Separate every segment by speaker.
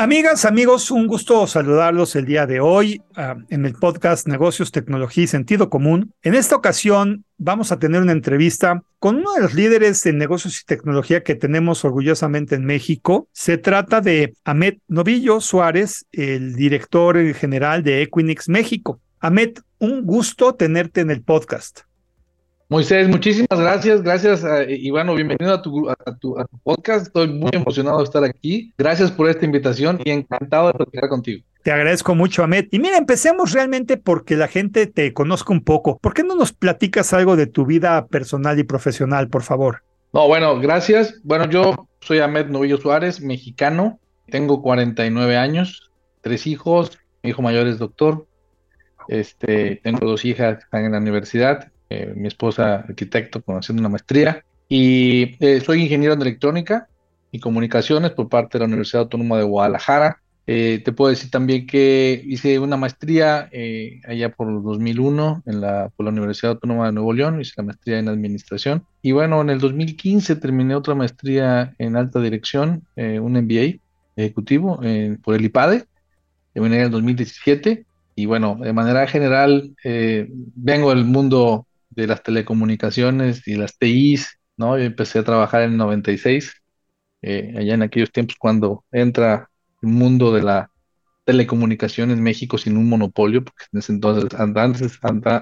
Speaker 1: Amigas, amigos, un gusto saludarlos el día de hoy uh, en el podcast Negocios, Tecnología y Sentido Común. En esta ocasión vamos a tener una entrevista con uno de los líderes de negocios y tecnología que tenemos orgullosamente en México. Se trata de Ahmed Novillo Suárez, el director general de Equinix México. Ahmed, un gusto tenerte en el podcast.
Speaker 2: Moisés, muchísimas gracias, gracias y bueno, bienvenido a tu, a, tu, a tu, podcast, estoy muy emocionado de estar aquí, gracias por esta invitación y encantado de platicar contigo.
Speaker 1: Te agradezco mucho, Ahmed. Y mira, empecemos realmente porque la gente te conozca un poco. ¿Por qué no nos platicas algo de tu vida personal y profesional, por favor?
Speaker 2: No, bueno, gracias. Bueno, yo soy Ahmed Novillo Suárez, mexicano, tengo 49 años, tres hijos, mi hijo mayor es doctor, este, tengo dos hijas que están en la universidad, eh, mi esposa arquitecto haciendo una maestría. Y eh, soy ingeniero en electrónica y comunicaciones por parte de la Universidad Autónoma de Guadalajara. Eh, te puedo decir también que hice una maestría allá por 2001 en la, por la Universidad Autónoma de Nuevo León, hice la maestría en administración. Y bueno, en el 2015 terminé otra maestría en alta dirección, un MBA ejecutivo por el IPADE, terminé en el 2017 y bueno, de manera general vengo del mundo de las telecomunicaciones y las TIs, ¿no? Yo empecé a trabajar en el 96, eh, allá en aquellos tiempos cuando entra el mundo de la telecomunicación en México sin un monopolio, porque en ese entonces, antes,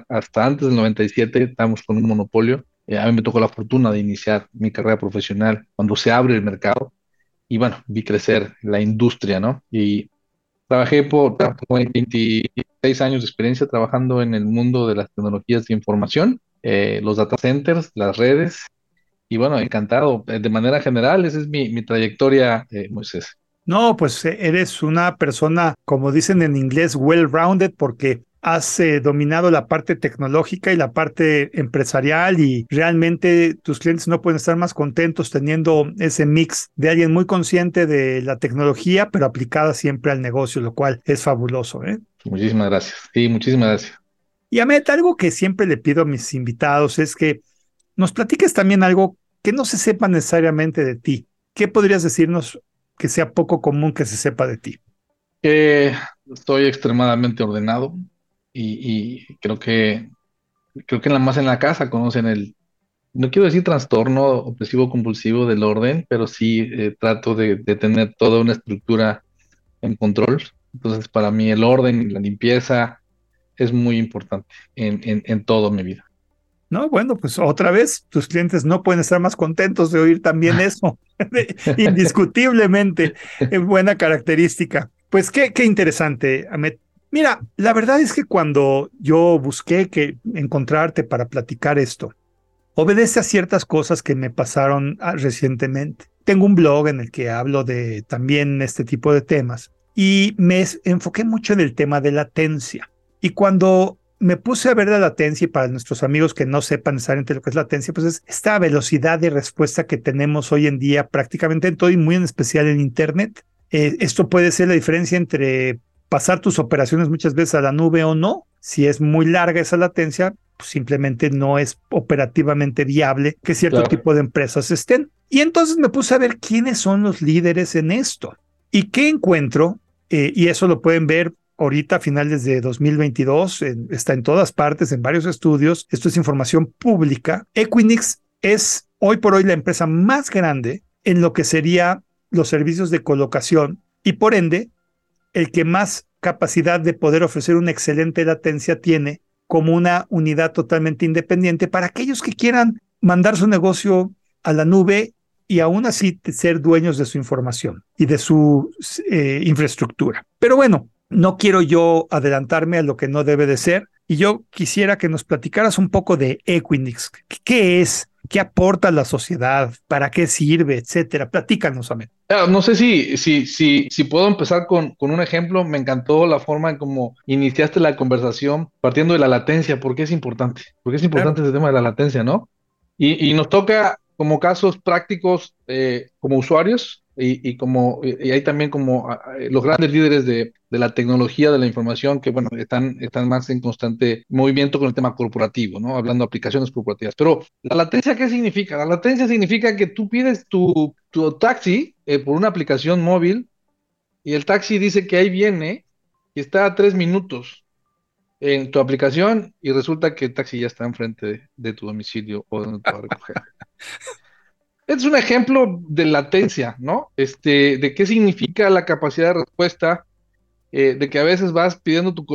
Speaker 2: hasta antes del 97, estamos con un monopolio. Eh, a mí me tocó la fortuna de iniciar mi carrera profesional cuando se abre el mercado y bueno, vi crecer la industria, ¿no? Y trabajé por, por 26 años de experiencia trabajando en el mundo de las tecnologías de información eh, los data centers, las redes. Y bueno, encantado. Eh, de manera general, esa es mi, mi trayectoria, eh, Moisés.
Speaker 1: No, pues eres una persona, como dicen en inglés, well-rounded, porque has dominado la parte tecnológica y la parte empresarial y realmente tus clientes no pueden estar más contentos teniendo ese mix de alguien muy consciente de la tecnología, pero aplicada siempre al negocio, lo cual es fabuloso. ¿eh?
Speaker 2: Muchísimas gracias. Sí, muchísimas gracias.
Speaker 1: Y Amet, algo que siempre le pido a mis invitados es que nos platiques también algo que no se sepa necesariamente de ti. ¿Qué podrías decirnos que sea poco común que se sepa de ti?
Speaker 2: Estoy extremadamente ordenado y, creo que creo que nada más en la casa conocen el, no quiero decir trastorno obsesivo compulsivo del orden, pero sí eh, trato de, de, tener toda una estructura en control. Entonces, para mí el orden y la limpieza es muy importante en, en, en todo mi vida.
Speaker 1: No, bueno, pues otra vez, tus clientes no pueden estar más contentos de oír también eso, indiscutiblemente, es buena característica. Pues qué, qué interesante, Amet. Mira, la verdad es que cuando yo busqué que encontrarte para platicar esto, obedece a ciertas cosas que me pasaron ah, recientemente. Tengo un blog en el que hablo de también este tipo de temas y me enfoqué mucho en el tema de latencia. Y cuando me puse a ver la latencia, y para nuestros amigos que no sepan necesariamente lo que es latencia, pues es esta velocidad de respuesta que tenemos hoy en día prácticamente en todo y muy en especial en Internet. Eh, esto puede ser la diferencia entre pasar tus operaciones muchas veces a la nube o no. Si es muy larga esa latencia, pues simplemente no es operativamente viable que cierto tipo de empresas estén. Y entonces me puse a ver quiénes son los líderes en esto. ¿Y qué encuentro? Eh, y eso lo pueden ver ahorita a finales de 2022, está en todas partes, en varios estudios, esto es información pública. Equinix es hoy por hoy la empresa más grande en lo que sería los servicios de colocación y por ende el que más capacidad de poder ofrecer una excelente latencia tiene como una unidad totalmente independiente para aquellos que quieran mandar su negocio a la nube y aún así ser dueños de su información y de su eh, infraestructura. Pero bueno, no quiero yo adelantarme a lo que no debe de ser y yo quisiera que nos platicaras un poco de Equinix. ¿Qué es? ¿Qué aporta a la sociedad? ¿Para qué sirve? Etcétera. Platícanos, Amén.
Speaker 2: Ah, no sé si, si, si, si puedo empezar con, con un ejemplo. Me encantó la forma en cómo iniciaste la conversación partiendo de la latencia. ¿Por qué es importante? Porque es importante ese tema de la latencia, ¿no? Y, y nos toca como casos prácticos eh, como usuarios y, como y hay también como los grandes líderes de, de, la tecnología de la información que bueno están están más en constante movimiento con el tema corporativo no hablando de aplicaciones corporativas. Pero la latencia qué significa la latencia significa que tú pides tu, tu taxi eh, por una aplicación móvil y el taxi dice que ahí viene y está a tres minutos en tu aplicación y resulta que el taxi ya está enfrente de, tu domicilio o donde te va a recoger. es un ejemplo de latencia, ¿no? Este, de qué significa la capacidad de respuesta, eh, de que a veces vas pidiendo tu,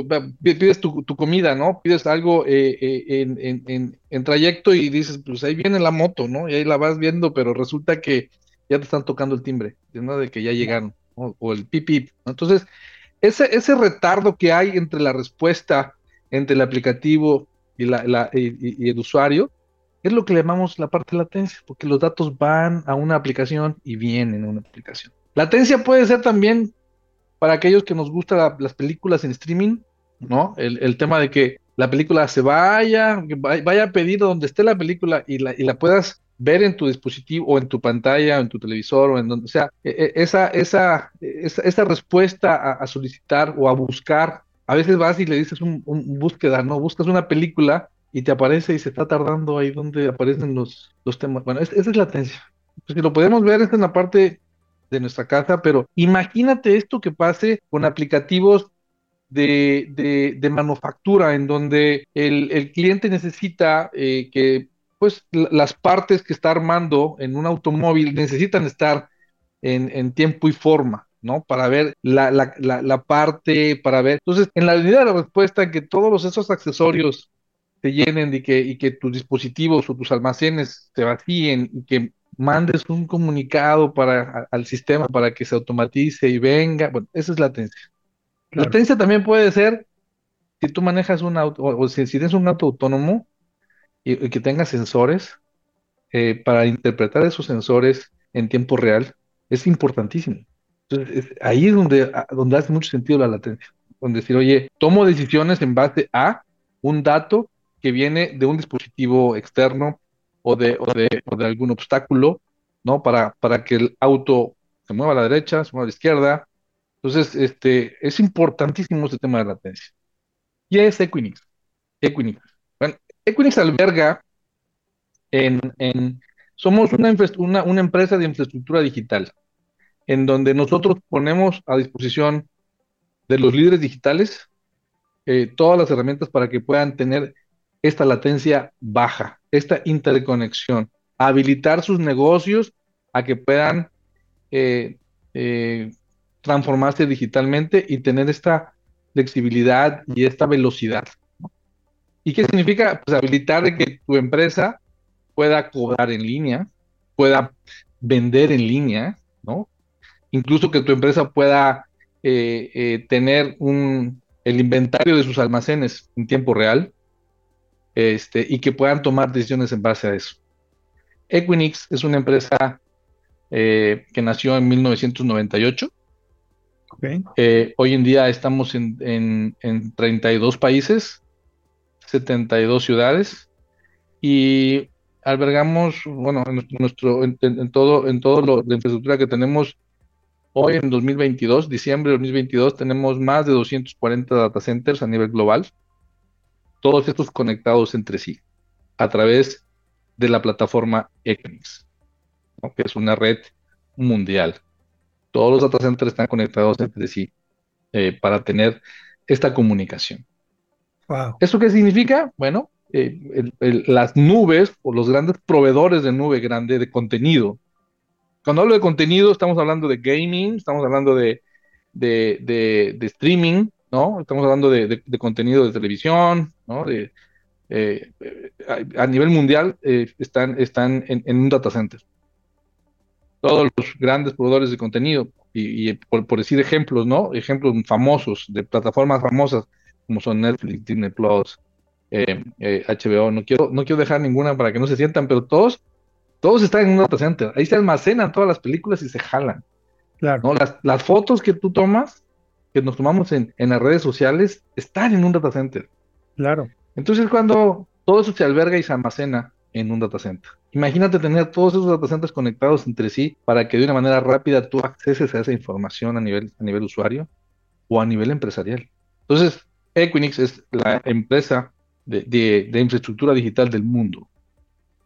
Speaker 2: pides tu, comida, ¿no? Pides algo eh, eh, en, trayecto y dices, pues ahí viene la moto, ¿no? Y ahí la vas viendo, pero resulta que ya te están tocando el timbre, ¿no? De que ya llegaron, o el pipip, Entonces, ese, ese retardo que hay entre la respuesta entre el aplicativo y, la, y, el usuario es lo que llamamos la parte de latencia, porque los datos van a una aplicación y vienen a una aplicación. Latencia puede ser también para aquellos que nos gustan las películas en streaming, ¿no? El, tema de que la película se vaya, vaya a pedir donde esté la película y la, puedas ver en tu dispositivo o en tu pantalla o en tu televisor o en donde sea, e, e, esa, respuesta a, solicitar o a buscar, a veces vas y le dices un, búsqueda, ¿no? Buscas una película y te aparece y se está tardando ahí donde aparecen los, los temas. Bueno, esa es latencia. Pues si lo podemos ver, esta es la parte de nuestra casa, pero imagínate esto que pase con aplicativos de, de, manufactura, en donde el, el cliente necesita eh, que pues las partes que está armando en un automóvil necesitan estar en, tiempo y forma, ¿no? Para ver la, parte, para ver. Entonces, en la medida de la respuesta, que todos esos accesorios se llenen y que, y que tus dispositivos o tus almacenes se vacíen y que mandes un comunicado para, al sistema para que se automatice y venga. Bueno, esa es latencia. La Latencia también puede ser si tú manejas un auto, o, si, si tienes un auto autónomo, y, que tenga sensores eh, para interpretar esos sensores en tiempo real es importantísimo. Entonces, ahí es donde, donde hace mucho sentido la latencia. Donde decir, oye, tomo decisiones en base a un dato que viene de un dispositivo externo o de, o de, algún obstáculo, ¿no? Para, para que el auto se mueva a la derecha, se mueva a la izquierda. Entonces, este, es importantísimo este tema de latencia. Y es Equinix. Equinix. Equinix alberga en, somos una, una, empresa de infraestructura digital, en donde nosotros ponemos a disposición de los líderes digitales eh, todas las herramientas para que puedan tener esta latencia baja, esta interconexión, habilitar sus negocios a que puedan eh, eh, transformarse digitalmente y tener esta flexibilidad y esta velocidad. ¿Y qué significa? Pues habilitar que tu empresa pueda cobrar en línea, pueda vender en línea, ¿no? Incluso que tu empresa pueda eh, tener un, el inventario de sus almacenes en tiempo real este, y que puedan tomar decisiones en base a eso. Equinix es una empresa eh, que nació en 1998. hoy en día estamos en, en, en 32 países 72 ciudades y albergamos, bueno, en nuestro, en, todo, en todo lo de infraestructura que tenemos hoy en 2022, diciembre de 2022, tenemos más de 240 data centers a nivel global, todos estos conectados entre sí a través de la plataforma Equinix, que es una red mundial. Todos los data centers están conectados entre sí eh, para tener esta comunicación. ¿Eso qué significa? Bueno, eh, las nubes o los grandes proveedores de nube grande de contenido. Cuando hablo de contenido, estamos hablando de gaming, estamos hablando de, de, streaming, ¿no? Estamos hablando de, contenido de televisión, ¿no? De, eh, a, nivel mundial eh, están, están en, un data center. Todos los grandes proveedores de contenido, y, por, por, decir ejemplos, ¿no? Ejemplos famosos, de plataformas famosas, como son Netflix, Disney Plus, HBO. Eh, no quiero, no quiero dejar ninguna para que no se sientan, pero todos, todos están en un data center. Ahí se almacenan todas las películas y se jalan. Claro. Las, las fotos que tú tomas, que nos tomamos en, en las redes sociales, están en un data center.
Speaker 1: Claro.
Speaker 2: Entonces, cuando todo eso se alberga y se almacena en un data center. Imagínate tener todos esos data centers conectados entre sí para que de una manera rápida tú acceses a esa información a nivel, a nivel usuario o a nivel empresarial. Entonces, Equinix es la empresa de, infraestructura digital del mundo,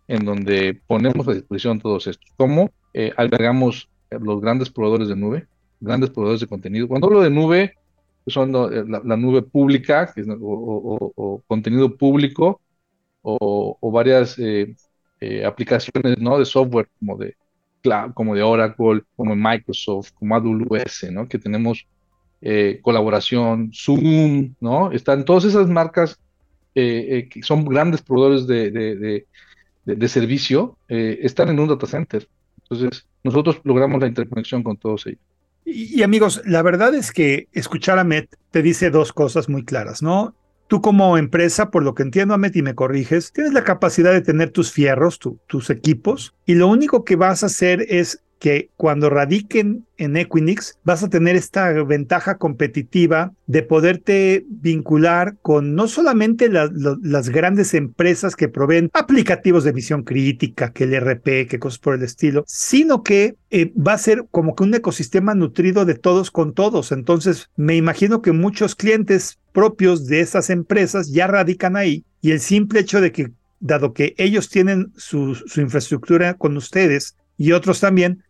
Speaker 2: en donde ponemos a disposición todos estos. ¿Cómo eh, albergamos los grandes proveedores de nube? grandes proveedores de contenido. Cuando hablo de nube, son eh, la, nube pública o, contenido público o, varias eh, eh, aplicaciones ¿no? de software como de, como de Oracle, como Microsoft, como AWS, ¿no? que tenemos colaboración, Zoom, ¿no? Están todas esas marcas que son grandes proveedores de, de servicio, están en un data center. Entonces, nosotros logramos la interconexión con todos ellos.
Speaker 1: Y, amigos, la verdad es que escuchar a Met te dice dos cosas muy claras, ¿no? Tú como empresa, por lo que entiendo, Amet, y me corriges, tienes la capacidad de tener tus fierros, tus equipos, y lo único que vas a hacer es que cuando radiquen en Equinix vas a tener esta ventaja competitiva de poderte vincular con no solamente las grandes empresas que proveen aplicativos de visión crítica, que el RP, que cosas por el estilo, sino que eh, va a ser como que un ecosistema nutrido de todos con todos. Entonces, me imagino que muchos clientes propios de esas empresas ya radican ahí y el simple hecho de que, dado que ellos tienen su, su infraestructura con ustedes, y otros también,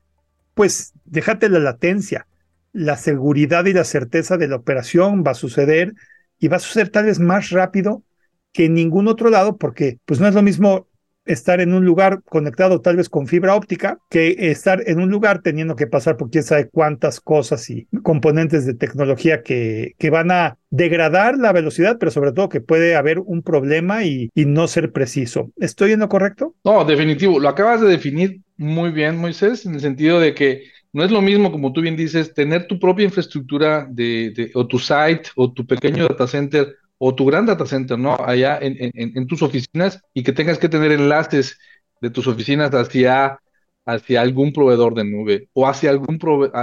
Speaker 1: pues déjate la latencia. La seguridad y la certeza de la operación va a suceder y va a suceder tal vez más rápido que en ningún otro lado, porque pues no es lo mismo estar en un lugar conectado tal vez con fibra óptica que estar en un lugar teniendo que pasar por quién sabe cuántas cosas y componentes de tecnología que, que van a degradar la velocidad, pero sobre todo que puede haber un problema y, y no ser preciso. ¿Estoy en lo correcto?
Speaker 2: No, definitivo. Lo acabas de definir muy bien, Moisés, en el sentido de que no es lo mismo, como tú bien dices, tener tu propia infraestructura de, o tu site o tu pequeño data center o tu gran data center, ¿no? Allá en, en, tus oficinas y que tengas que tener enlaces de tus oficinas hacia, hacia algún proveedor de nube o hacia algún,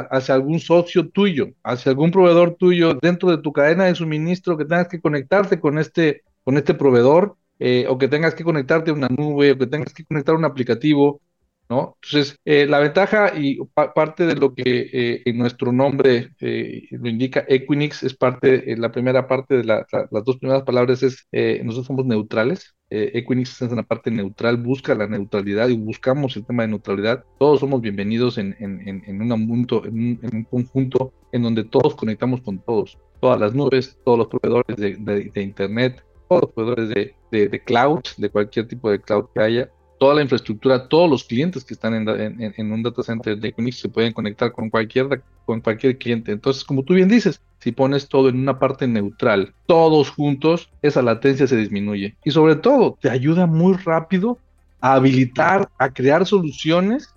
Speaker 2: hacia algún socio tuyo, hacia algún proveedor tuyo dentro de tu cadena de suministro que tengas que conectarte con este, con este proveedor eh, o que tengas que conectarte a una nube o que tengas que conectar un aplicativo ¿no? Entonces, eh, la ventaja y parte de lo que eh, en nuestro nombre eh, lo indica Equinix es parte, la primera parte de las dos primeras palabras es, nosotros somos neutrales. Equinix es una parte neutral, busca la neutralidad y buscamos el tema de neutralidad. Todos somos bienvenidos en, un, punto, en, un, conjunto en donde todos conectamos con todos. Todas las nubes, todos los proveedores de, Internet, todos los proveedores de, de cloud, de cualquier tipo de cloud que haya, toda la infraestructura, todos los clientes que están en, un data center de Equinix se pueden conectar con cualquier, con cualquier cliente. Entonces, como tú bien dices, si pones todo en una parte neutral, todos juntos, esa latencia se disminuye. Y sobre todo, te ayuda muy rápido a habilitar, a crear soluciones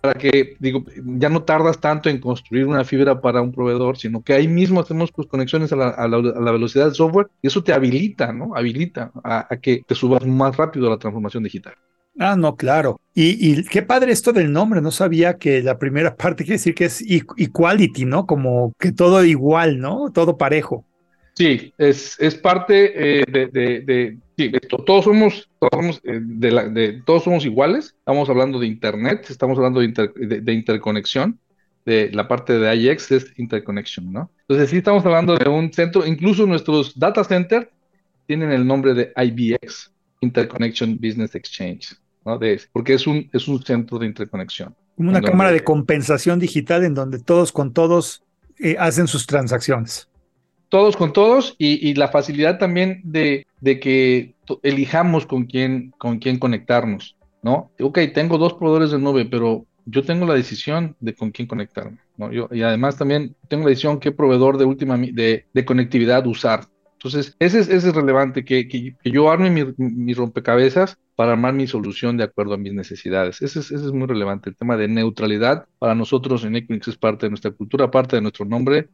Speaker 2: para que, digo, ya no tardas tanto en construir una fibra para un proveedor, sino que ahí mismo hacemos pues, conexiones a la, velocidad del software y eso te habilita, ¿no? Habilita a, a que te subas más rápido a la transformación digital.
Speaker 1: Ah, no, claro. Y, qué padre esto del nombre, no sabía que la primera parte quiere decir que es equality, ¿no? Como que todo igual, ¿no? Todo parejo.
Speaker 2: Sí, es, es parte eh, de, de, sí, todos somos, todos somos, eh, de, todos somos iguales, estamos hablando de Internet, estamos hablando de, interconexión, de la parte de IX es interconexión, ¿no? Entonces sí estamos hablando de un centro, incluso nuestros data centers tienen el nombre de IBX, Interconnection Business Exchange porque es un, es un centro de interconexión.
Speaker 1: Como una cámara de compensación digital en donde todos con todos eh, hacen sus transacciones.
Speaker 2: Todos con todos y, la facilidad también de, de que elijamos con quién, con quién conectarnos, ¿no? Ok, tengo dos proveedores de nube, pero yo tengo la decisión de con quién conectarme, ¿no? Yo, y además también tengo la decisión qué proveedor de última de, de conectividad usar, entonces, ese es, relevante, que, yo arme mi, rompecabezas para armar mi solución de acuerdo a mis necesidades. Ese es, muy relevante. El tema de neutralidad para nosotros en Equinix es parte de nuestra cultura, parte de nuestro nombre,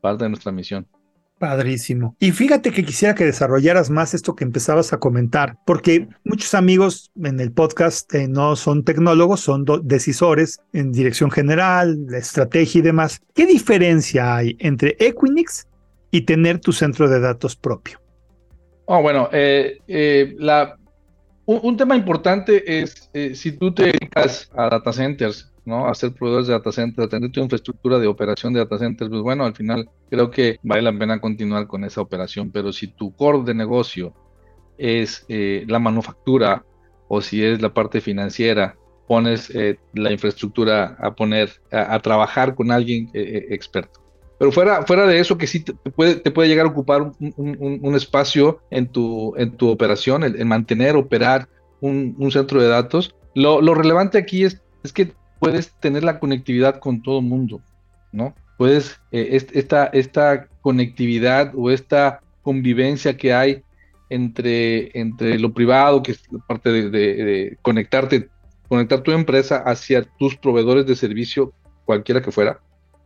Speaker 2: parte de nuestra misión.
Speaker 1: Padrísimo. Y fíjate que quisiera que desarrollaras más esto que empezabas a comentar, porque muchos amigos en el podcast eh, no son tecnólogos, son decisores en dirección general, estrategia y demás. ¿Qué diferencia hay entre Equinix y tener tu centro de datos propio?
Speaker 2: Oh, bueno, eh, eh, la, un, tema importante es eh, si tú te dedicas a data centers, ¿no? A ser proveedores de data centers, a tener tu infraestructura de operación de data centers, pues bueno, al final creo que vale la pena continuar con esa operación, pero si tu core de negocio es la manufactura o si es la parte financiera pones la infraestructura a poner, a, trabajar con alguien experto. Pero fuera, fuera de eso, que sí te, puede, te puede llegar a ocupar un, espacio en tu, en tu operación, el, mantener, operar un, centro de datos. Lo, relevante aquí es, es que puedes tener la conectividad con todo el mundo, ¿no? Puedes, eh, esta, esta conectividad o esta convivencia que hay entre, entre lo privado, que es parte de, de conectarte, conectar tu empresa hacia tus proveedores de servicio, cualquiera que fuera,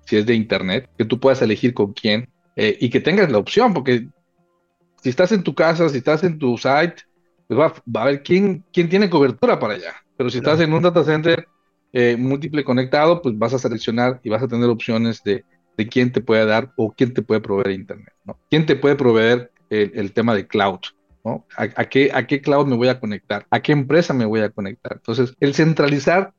Speaker 2: si es de internet, que tú puedas elegir con quién eh, y que tengas la opción, porque si estás en tu casa, si estás en tu site, pues va, a ver quién, quién tiene cobertura para allá. Pero si estás en un data center eh, múltiple conectado, pues vas a seleccionar y vas a tener opciones de, de quién te puede dar o quién te puede proveer internet, ¿no? ¿Quién te puede proveer el, tema de cloud? ¿no? ¿A, qué, ¿A qué cloud me voy a conectar? ¿A qué empresa me voy a conectar? Entonces, el centralizar,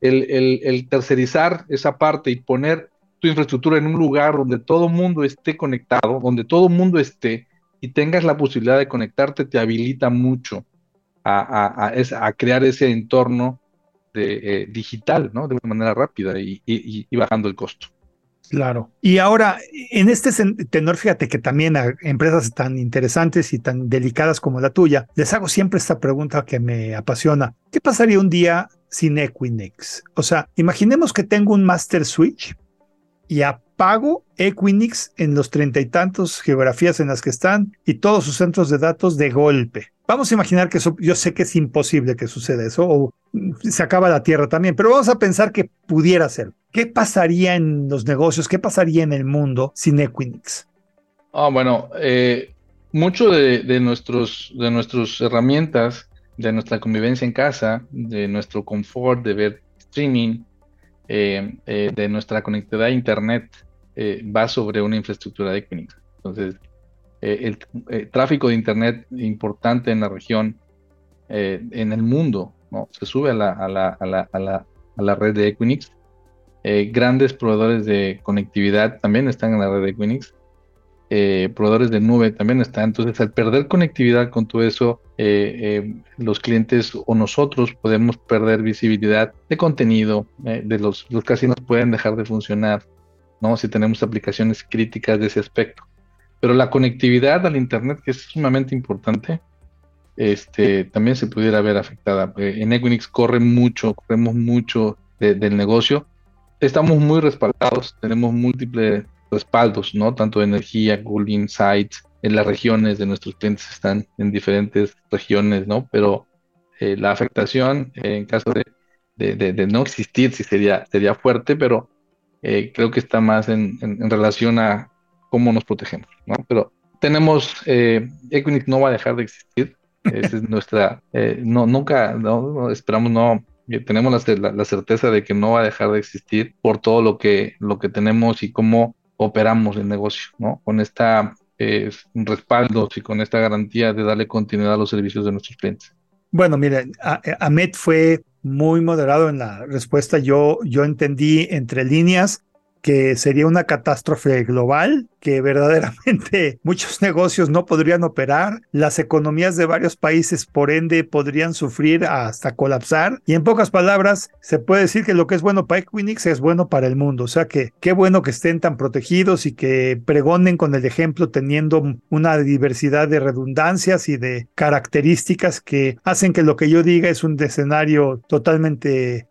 Speaker 2: el, el, el tercerizar esa parte y poner tu infraestructura en un lugar donde todo mundo esté conectado, donde todo mundo esté y tengas la posibilidad de conectarte, te habilita mucho a, a, crear ese entorno de, eh, digital, ¿no? De una manera rápida y, y, bajando el costo.
Speaker 1: Claro. Y ahora, en este tenor, fíjate que también a empresas tan interesantes y tan delicadas como la tuya, les hago siempre esta pregunta que me apasiona. ¿Qué pasaría un día sin Equinix? O sea, imaginemos que tengo un master switch y apago Equinix en los treinta y tantos geografías en las que están y todos sus centros de datos de golpe. Vamos a imaginar que eso, yo sé que es imposible que suceda eso, o se acaba la Tierra también, pero vamos a pensar que pudiera ser. ¿Qué pasaría en los negocios? ¿Qué pasaría en el mundo sin Equinix?
Speaker 2: Ah, bueno, eh, mucho de, nuestros, de nuestras herramientas, de nuestra convivencia en casa, de nuestro confort de ver streaming, eh, eh, de nuestra conectividad a Internet eh, va sobre una infraestructura de Equinix. Entonces, el, tráfico de Internet importante en la región, en el mundo, ¿no? se sube a la, a la, a la, a la, a la red de Equinix. grandes proveedores de conectividad también están en la red de Equinix. Eh, proveedores de nube también están. Entonces, al perder conectividad con todo eso, eh, eh, los clientes o nosotros podemos perder visibilidad de contenido, de los, los casinos pueden dejar de funcionar, ¿no? Si tenemos aplicaciones críticas de ese aspecto. Pero la conectividad al Internet, que es sumamente importante, este, también se pudiera ver afectada. en Equinix corre mucho, corremos mucho del negocio. Estamos muy respaldados, tenemos múltiples respaldos, ¿no? Tanto de energía, Google Insights, en las regiones de nuestros clientes están en diferentes regiones, ¿no? Pero eh, la afectación en caso de, no existir sí sería, sería fuerte, pero eh, creo que está más en, relación a cómo nos protegemos, ¿no? Pero tenemos, eh, Equinix no va a dejar de existir, esa es nuestra, no, nunca, no, esperamos no, tenemos la, la, certeza de que no va a dejar de existir por todo lo que, lo que tenemos y cómo operamos el negocio, ¿no? Con esta eh, respaldo y con esta garantía de darle continuidad a los servicios de nuestros clientes.
Speaker 1: Bueno, mire, Ahmed fue muy moderado en la respuesta. Yo, yo entendí entre líneas que sería una catástrofe global, que verdaderamente muchos negocios no podrían operar, las economías de varios países por ende podrían sufrir hasta colapsar. Y en pocas palabras se puede decir que lo que es bueno para Equinix es bueno para el mundo, o sea que qué bueno que estén tan protegidos y que pregonen con el ejemplo teniendo una diversidad de redundancias y de características que hacen que lo que yo diga es un escenario totalmente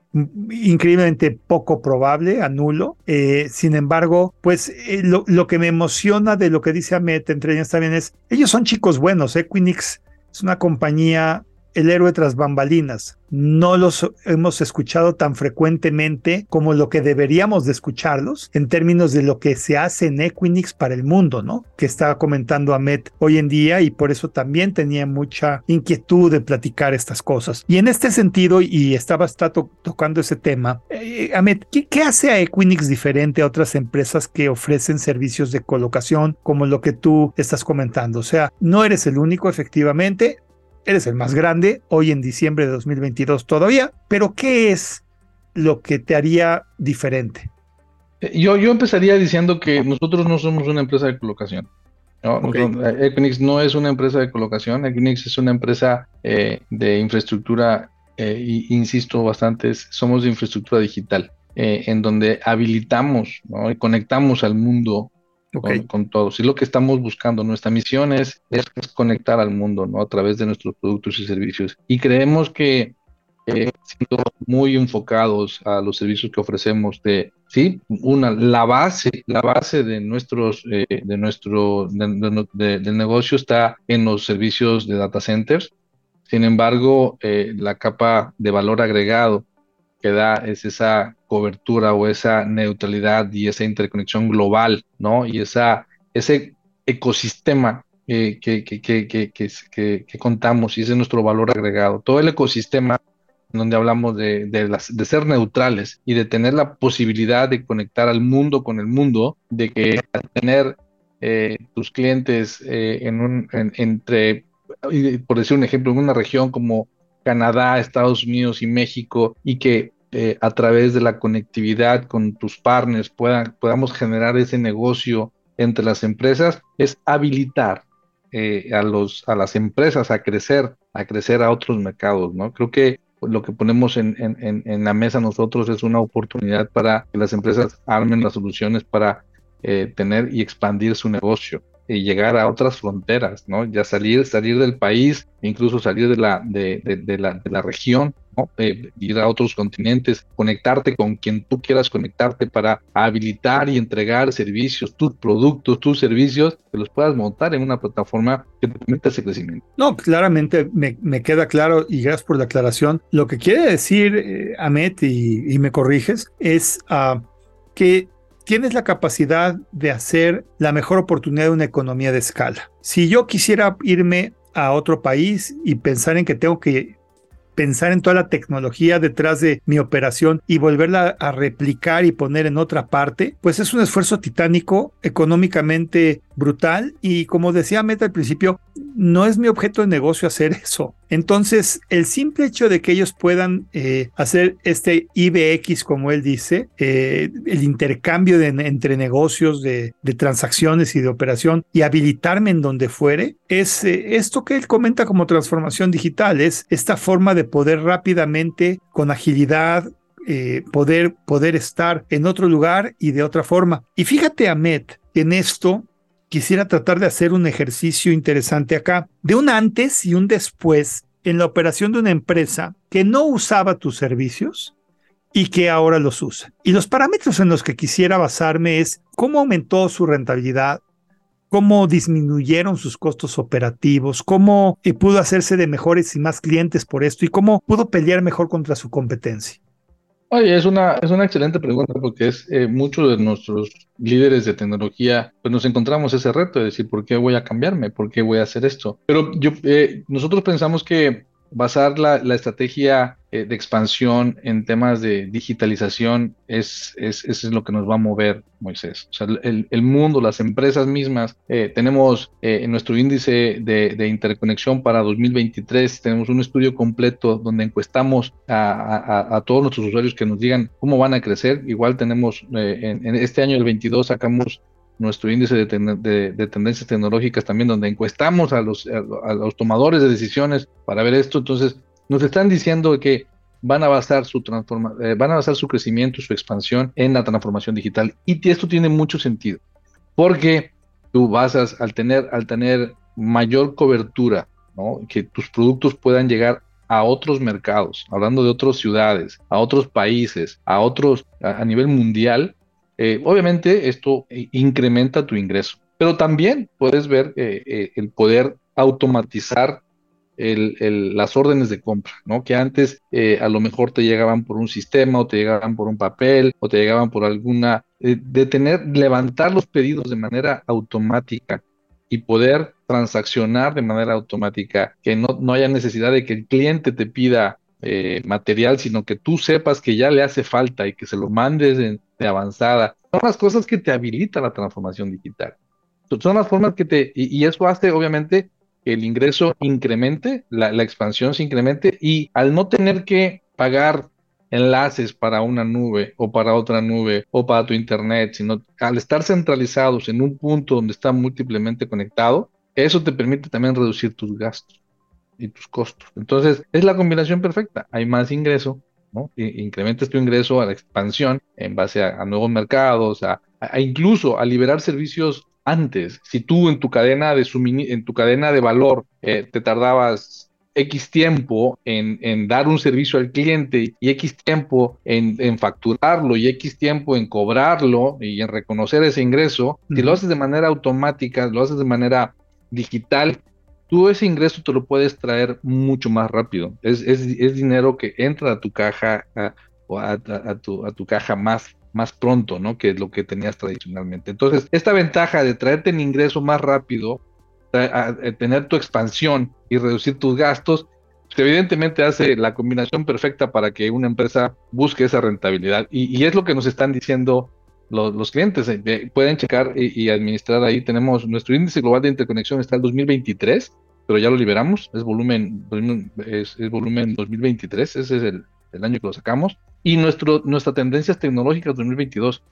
Speaker 1: increíblemente poco probable, anulo. Eh, sin embargo, pues eh, lo, que me emociona de lo que dice Amet, entre ellas también es, ellos son chicos buenos, Equinix es una compañía el héroe tras bambalinas. No los hemos escuchado tan frecuentemente como lo que deberíamos de escucharlos en términos de lo que se hace en Equinix para el mundo, ¿no? Que estaba comentando Ahmed hoy en día y por eso también tenía mucha inquietud de platicar estas cosas. Y en este sentido, y estaba tocando ese tema, eh, Ahmed, ¿qué, ¿qué hace a Equinix diferente a otras empresas que ofrecen servicios de colocación como lo que tú estás comentando? O sea, no eres el único, efectivamente, eres el más grande, hoy en diciembre de 2022 todavía, pero ¿qué es lo que te haría diferente?
Speaker 2: Eh, yo, yo empezaría diciendo que nosotros no somos una empresa de colocación. ¿no? Equinix no es una empresa de colocación, Equinix es una empresa eh, de infraestructura eh, insisto bastante, somos de infraestructura digital, eh, en donde habilitamos y conectamos al mundo con, todos. Y lo que estamos buscando, nuestra misión es, es, conectar al mundo ¿no? a través de nuestros productos y servicios. Y creemos que eh, siendo muy enfocados a los servicios que ofrecemos de sí una la base la base de nuestros eh, de nuestro del negocio está en los servicios de data centers sin embargo eh, la capa de valor agregado que da es esa cobertura o esa neutralidad y esa interconexión global no y esa ese ecosistema que, que, que, que, que, contamos y ese es nuestro valor agregado. Todo el ecosistema donde hablamos de, de, ser neutrales y de tener la posibilidad de conectar al mundo con el mundo, de que tener eh, tus clientes eh, entre, por decir un ejemplo, en una región como Canadá, Estados Unidos y México, y que eh, a través de la conectividad con tus partners puedan, podamos generar ese negocio entre las empresas, es habilitar a, los, a las empresas a crecer, a crecer a otros mercados, ¿no? Creo que lo que ponemos en, en, la mesa nosotros es una oportunidad para que las empresas armen las soluciones para eh, tener y expandir su negocio y llegar a otras fronteras, ¿no? Ya salir, salir del país, incluso salir de la, de, de, la, de la región, ¿no? Eh, ir a otros continentes, conectarte con quien tú quieras conectarte para habilitar y entregar servicios, tus productos, tus servicios, que los puedas montar en una plataforma que te permita ese crecimiento.
Speaker 1: No, claramente me, me queda claro y gracias por la aclaración. Lo que quiere decir, eh, Amet, y, y, me corriges, es uh, que tienes la capacidad de hacer la mejor oportunidad de una economía de escala. Si yo quisiera irme a otro país y pensar en que tengo que pensar en toda la tecnología detrás de mi operación y volverla a replicar y poner en otra parte, pues es un esfuerzo titánico, económicamente brutal y como decía Meta al principio, no es mi objeto de negocio hacer eso. Entonces, el simple hecho de que ellos puedan eh, hacer este IBX, como él dice, eh, el intercambio entre negocios, de, transacciones y de operación y habilitarme en donde fuere, es eh, esto que él comenta como transformación digital, es esta forma de poder rápidamente, con agilidad, poder, poder estar en otro lugar y de otra forma. Y fíjate, Ahmed, en esto quisiera tratar de hacer un ejercicio interesante acá, de un antes y un después en la operación de una empresa que no usaba tus servicios y que ahora los usa. Y los parámetros en los que quisiera basarme es cómo aumentó su rentabilidad, cómo disminuyeron sus costos operativos, cómo eh, pudo hacerse de mejores y más clientes por esto y cómo pudo pelear mejor contra su competencia.
Speaker 2: Oye, es una, es una excelente pregunta porque es eh, muchos de nuestros líderes de tecnología, pues nos encontramos ese reto de decir, ¿por qué voy a cambiarme? ¿Por qué voy a hacer esto? Pero yo, eh, nosotros pensamos que basar la, estrategia eh, de expansión en temas de digitalización es, es, lo que nos va a mover, Moisés. O sea, el, mundo, las empresas mismas, eh, tenemos eh, en nuestro índice de, interconexión para 2023, tenemos un estudio completo donde encuestamos a, todos nuestros usuarios que nos digan cómo van a crecer. Igual tenemos, en, en este año, el 22, sacamos nuestro índice de, tendencias tecnológicas también, donde encuestamos a los, tomadores de decisiones para ver esto. Entonces, nos están diciendo que van a basar su transforma, eh, van a basar su crecimiento, su expansión en la transformación digital. Y esto tiene mucho sentido, porque tú basas al tener, al tener mayor cobertura, que tus productos puedan llegar a otros mercados, hablando de otras ciudades, a otros países, a otros a nivel mundial, eh, obviamente esto eh, incrementa tu ingreso, pero también puedes ver eh, el poder automatizar las órdenes de compra, ¿no? Que antes a lo mejor te llegaban por un sistema o te llegaban por un papel o te llegaban por alguna, de tener, levantar los pedidos de manera automática y poder transaccionar de manera automática, que no, no haya necesidad de que el cliente te pida material, sino que tú sepas que ya le hace falta y que se lo mandes de, avanzada. Son las cosas que te habilita la transformación digital. Son las formas que te, y, eso hace obviamente que el ingreso incremente, la, expansión se incremente y al no tener que pagar enlaces para una nube o para otra nube o para tu internet, sino al estar centralizados en un punto donde está múltiplemente conectado, eso te permite también reducir tus gastos. y tus costos. Entonces, es la combinación perfecta. Hay más ingreso, ¿no? incrementas tu ingreso a la expansión en base a, nuevos mercados, a, incluso a liberar servicios antes. Si tú en tu cadena de en tu cadena de valor eh, te tardabas X tiempo en, dar un servicio al cliente y X tiempo en, facturarlo y X tiempo en cobrarlo y en reconocer ese ingreso, si lo haces de manera automática, lo haces de manera digital, tú ese ingreso te lo puedes traer mucho más rápido. Es, dinero que entra a tu caja o a, tu, a tu caja más más pronto, ¿no? Que lo que tenías tradicionalmente. Entonces, esta ventaja de traerte el ingreso más rápido tener tu expansión y reducir tus gastos, pues, evidentemente hace la combinación perfecta para que una empresa busque esa rentabilidad. Y, es lo que nos están diciendo los, clientes. Eh, pueden checar y, administrar ahí. Tenemos nuestro índice global de interconexión está el 2023, pero ya lo liberamos. Es volumen, es, volumen 2023. Ese es el, el, año que lo sacamos. Y nuestro, nuestras tendencias tecnológicas 2022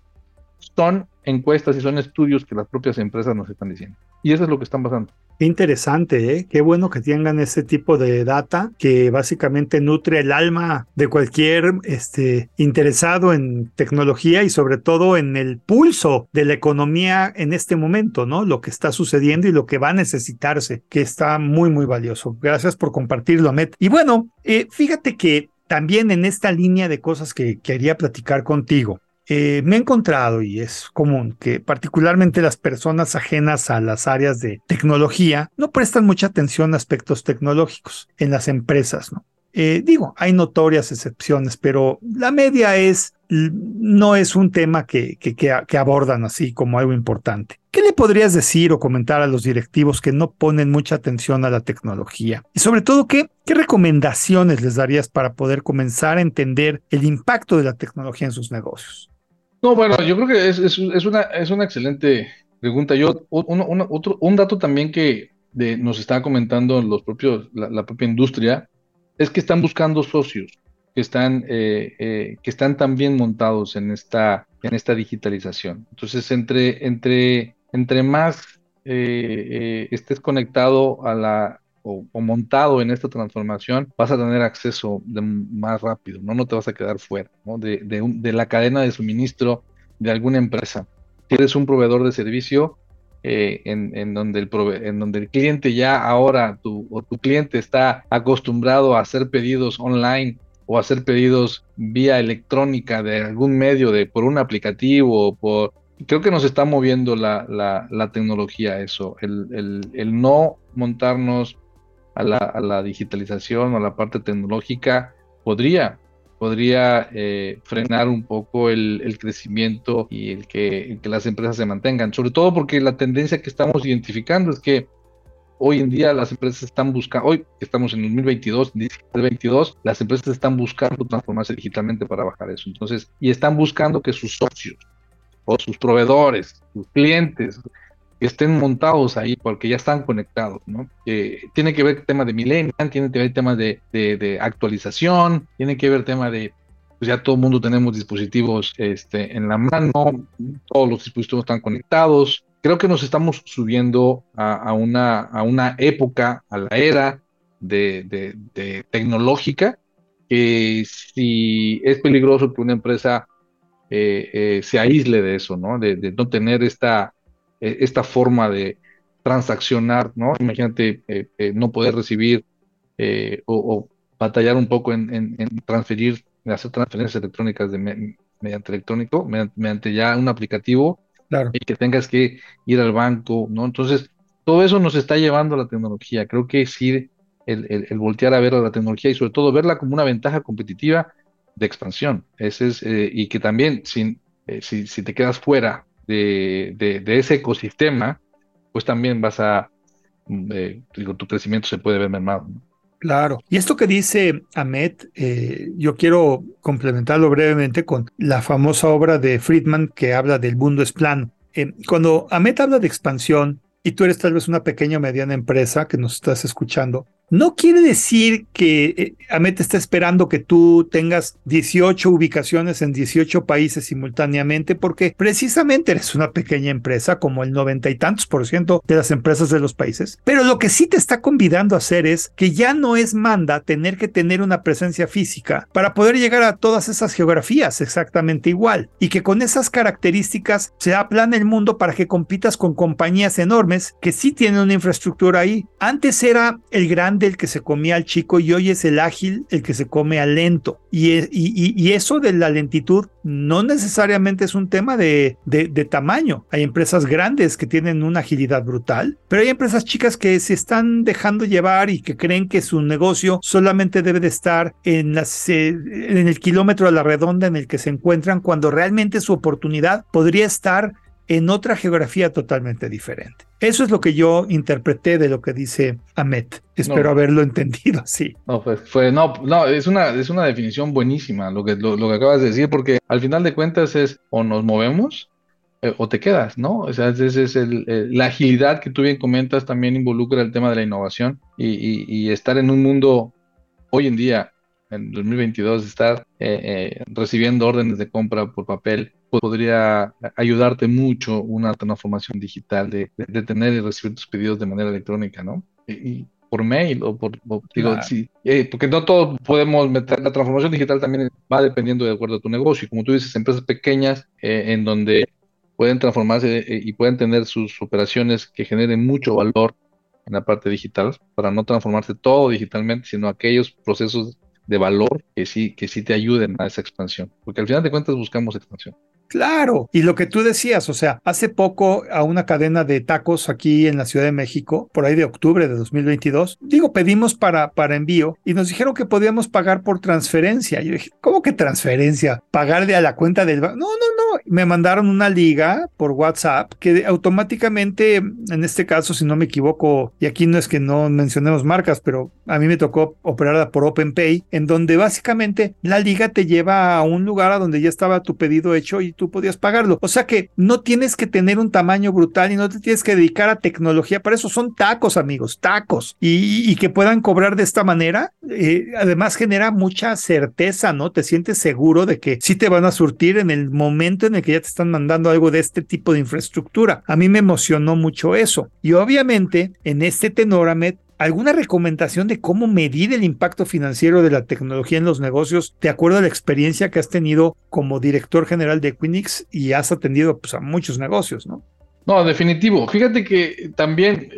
Speaker 2: son encuestas y son estudios que las propias empresas nos están diciendo. Y eso es lo que están pasando.
Speaker 1: Qué interesante, ¿eh? qué bueno que tengan ese tipo de data que básicamente nutre el alma de cualquier este, interesado en tecnología y sobre todo en el pulso de la economía en este momento, ¿no? Lo que está sucediendo y lo que va a necesitarse, que está muy, muy valioso. Gracias por compartirlo, Ahmed. Y bueno, eh, fíjate que también en esta línea de cosas que quería platicar contigo, eh, me he encontrado, y es común, que particularmente las personas ajenas a las áreas de tecnología no prestan mucha atención a aspectos tecnológicos en las empresas. Eh, digo, hay notorias excepciones, pero la media es, no es un tema que, abordan así como algo importante. ¿Qué le podrías decir o comentar a los directivos que no ponen mucha atención a la tecnología? Y sobre todo, ¿qué, qué recomendaciones les darías para poder comenzar a entender el impacto de la tecnología en sus negocios?
Speaker 2: No, bueno, yo creo que es, es, una, es una excelente pregunta. Yo, otro, un dato también que nos está comentando los propios, la, propia industria, es que están buscando socios que están, eh, eh, que están también montados en esta, en esta digitalización. Entonces, entre, entre, entre más eh, estés conectado a la, o, montado en esta transformación, vas a tener acceso de más rápido, ¿no? No te vas a quedar fuera, De, de, la cadena de suministro de alguna empresa. Si un proveedor de servicio, eh, en, en, donde el en donde el cliente ya ahora, tu, o tu cliente está acostumbrado a hacer pedidos online o hacer pedidos vía electrónica de algún medio, de por un aplicativo o por creo que nos está moviendo la, la, tecnología eso, el, el, no montarnos a la, digitalización o a la parte tecnológica, podría, podría eh, frenar un poco el, crecimiento y el que, las empresas se mantengan. Sobre todo porque la tendencia que estamos identificando es que hoy en día las empresas están buscando, hoy estamos en 2022, 2022, las empresas están buscando transformarse digitalmente para bajar eso. Entonces, y están buscando que sus socios o sus proveedores, sus clientes, estén montados ahí porque ya están conectados, ¿no? tiene que ver tema de millennial, tiene que ver temas de, de, actualización, tiene que ver tema de, pues ya todo el mundo tenemos dispositivos este, en la mano, todos los dispositivos están conectados. Creo que nos estamos subiendo a, una, a una época, a la era de, de, tecnológica, que si es peligroso que una empresa eh, eh, se aísle de eso, ¿no? de no tener esta eh, esta forma de transaccionar, ¿no? Imagínate eh, eh, no poder recibir o, batallar un poco en, transferir, hacer transferencias electrónicas de, mediante electrónico, mediante, ya un aplicativo claro. y que tengas que ir al banco, ¿no? Entonces, todo eso nos está llevando a la tecnología. Creo que sí, el, voltear a ver a la tecnología y sobre todo verla como una ventaja competitiva de expansión. Ese es, y que también, sin, si, si, te quedas fuera de, ese ecosistema, pues también vas a, mm, eh, digo, tu crecimiento se puede ver mermado.
Speaker 1: Claro. Y esto que dice Ahmed, eh, yo quiero complementarlo brevemente con la famosa obra de Friedman que habla del mundo es plano. Eh, cuando Ahmed habla de expansión, y tú eres tal vez una pequeña o mediana empresa que nos estás escuchando, No quiere decir que eh, Amet está esperando que tú tengas 18 ubicaciones en 18 países simultáneamente, porque precisamente eres una pequeña empresa, como el noventa y tantos por ciento de las empresas de los países. Pero lo que sí te está convidando a hacer es que ya no es manda tener que tener una presencia física para poder llegar a todas esas geografías exactamente igual y que con esas características se aplana el mundo para que compitas con compañías enormes que sí tienen una infraestructura ahí. Antes era el grande el que se comía al chico y hoy es el ágil el que se come al lento. Y, y, eso de la lentitud no necesariamente es un tema de, tamaño. Hay empresas grandes que tienen una agilidad brutal, pero hay empresas chicas que se están dejando llevar y que creen que su negocio solamente debe de estar en, eh, en el kilómetro a la redonda en el que se encuentran cuando realmente su oportunidad podría estar en otra geografía totalmente diferente. Eso es lo que yo interpreté de lo que dice Ahmet. Espero haberlo entendido así.
Speaker 2: No, pues fue, no, no, es una, es una definición buenísima lo que, lo, que acabas de decir, porque al final de cuentas es o nos movemos eh, o te quedas, ¿no? O sea, esa es el, la agilidad que tú bien comentas también involucra el tema de la innovación y, y, estar en un mundo hoy en día, en 2022, estar eh, eh, recibiendo órdenes de compra por papel podría ayudarte mucho una transformación digital de, tener y recibir tus pedidos de manera electrónica, ¿no? Y, por mail o por, digo, sí, eh, porque no todos podemos meter, la transformación digital también va dependiendo de acuerdo a tu negocio, y como tú dices, empresas pequeñas eh, en donde pueden transformarse eh, y pueden tener sus operaciones que generen mucho valor en la parte digital, para no transformarse todo digitalmente, sino aquellos procesos de valor que sí, que sí te ayuden a esa expansión, porque al final de cuentas buscamos expansión.
Speaker 1: Claro, y lo que tú decías, o sea, hace poco a una cadena de tacos aquí en la Ciudad de México, por ahí de octubre de 2022, digo, pedimos para, para envío y nos dijeron que podíamos pagar por transferencia. Yo dije, ¿cómo que transferencia? ¿Pagarle a la cuenta del banco? No, no, no. Me mandaron una liga por WhatsApp que automáticamente, en este caso, si no me equivoco, y aquí no es que no mencionemos marcas, pero a mí me tocó operarla por OpenPay, en donde básicamente la liga te lleva a un lugar a donde ya estaba tu pedido hecho y tú podías pagarlo. O sea que no tienes que tener un tamaño brutal y no te tienes que dedicar a tecnología. Para eso son tacos, amigos, tacos. Y, que puedan cobrar de esta manera, eh, además genera mucha certeza, ¿no? Te sientes seguro de que sí te van a surtir en el momento en el que ya te están mandando algo de este tipo de infraestructura. A mí me emocionó mucho eso. Y obviamente, en este tenor, Ahmed, ¿Alguna recomendación de cómo medir el impacto financiero de la tecnología en los negocios de acuerdo a la experiencia que has tenido como director general de Equinix y has atendido pues, a muchos negocios, ¿no?
Speaker 2: No, definitivo. Fíjate que también,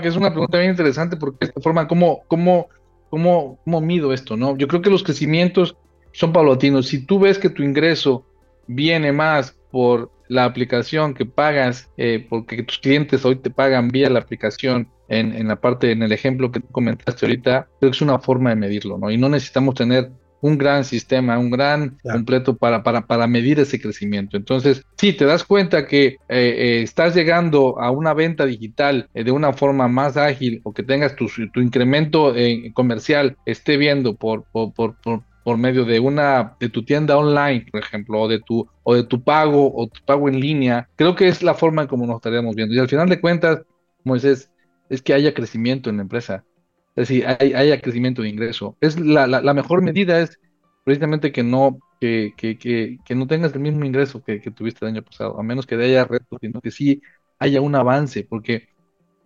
Speaker 2: que es una pregunta bien interesante porque esta forma, ¿cómo, cómo, cómo, cómo mido esto? no? Yo creo que los crecimientos son paulatinos. Si tú ves que tu ingreso viene más por la aplicación que pagas, eh, porque tus clientes hoy te pagan vía la aplicación en, la parte, en el ejemplo que tú comentaste ahorita, creo que es una forma de medirlo, ¿no? Y no necesitamos tener un gran sistema, un gran completo para, para, para, medir ese crecimiento. Entonces, si te das cuenta que eh, eh, estás llegando a una venta digital eh, de una forma más ágil o que tengas tu, tu incremento comercial esté viendo por, por, por, por, medio de una de tu tienda online, por ejemplo, o de tu o de tu pago o tu pago en línea, creo que es la forma en como nos estaríamos viendo. Y al final de cuentas, Moisés, es que haya crecimiento en la empresa, es decir, haya crecimiento de ingreso. Es la, la, mejor medida es precisamente que no, que, que, que, no tengas el mismo ingreso que, tuviste el año pasado, a menos que haya retos, sino que sí haya un avance, porque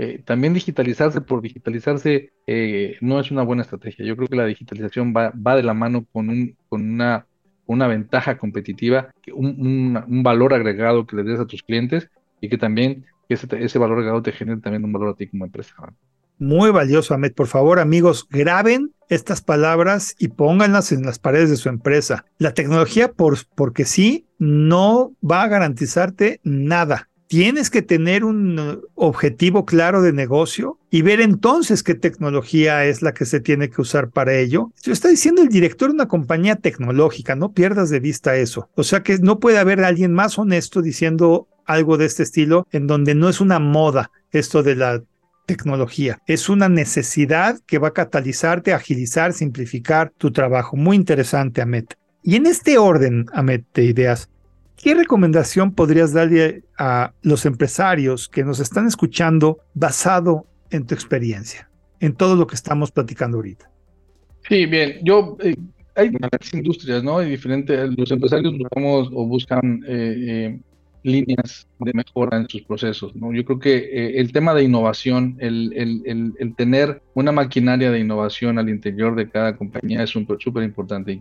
Speaker 2: eh, también digitalizarse por digitalizarse eh, no es una buena estrategia. Yo creo que la digitalización va, va de la mano con, un, con una, una ventaja competitiva, un, un valor agregado que le des a tus clientes y que también que ese, valor agregado te genere también un valor a ti como empresa.
Speaker 1: Muy valioso, Ahmed. Por favor, amigos, graben estas palabras y pónganlas en las paredes de su empresa. La tecnología, por, porque sí, no va a garantizarte nada. Tienes que tener un objetivo claro de negocio y ver entonces qué tecnología es la que se tiene que usar para ello. Lo está diciendo el director de una compañía tecnológica, no pierdas de vista eso. O sea que no puede haber alguien más honesto diciendo algo de este estilo, en donde no es una moda esto de la tecnología. Es una necesidad que va a catalizarte, agilizar, simplificar tu trabajo. Muy interesante, Amet. Y en este orden, Amet, de ideas, ¿qué recomendación podrías darle a los empresarios que nos están escuchando basado en tu experiencia? en todo lo que estamos platicando ahorita?
Speaker 2: Sí, bien, yo eh, hay diferentes industrias, ¿no? Hay diferentes, los empresarios buscamos o buscan eh, eh, líneas de mejora en sus procesos, ¿no? Yo creo que el tema de innovación, el, tener una maquinaria de innovación al interior de cada compañía es súper importante y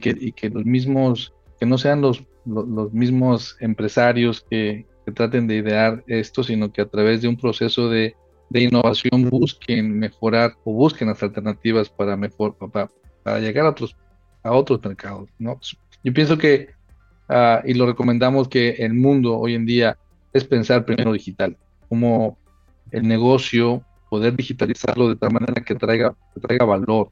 Speaker 2: que los mismos, que no sean los, los, mismos empresarios que, traten de idear esto, sino que a través de un proceso de de innovación busquen mejorar o busquen las alternativas para mejor para, para llegar a otros a otros mercados no yo pienso que ah, y lo recomendamos que el mundo hoy en día es pensar primero digital como el negocio poder digitalizarlo de tal manera que traiga que traiga valor.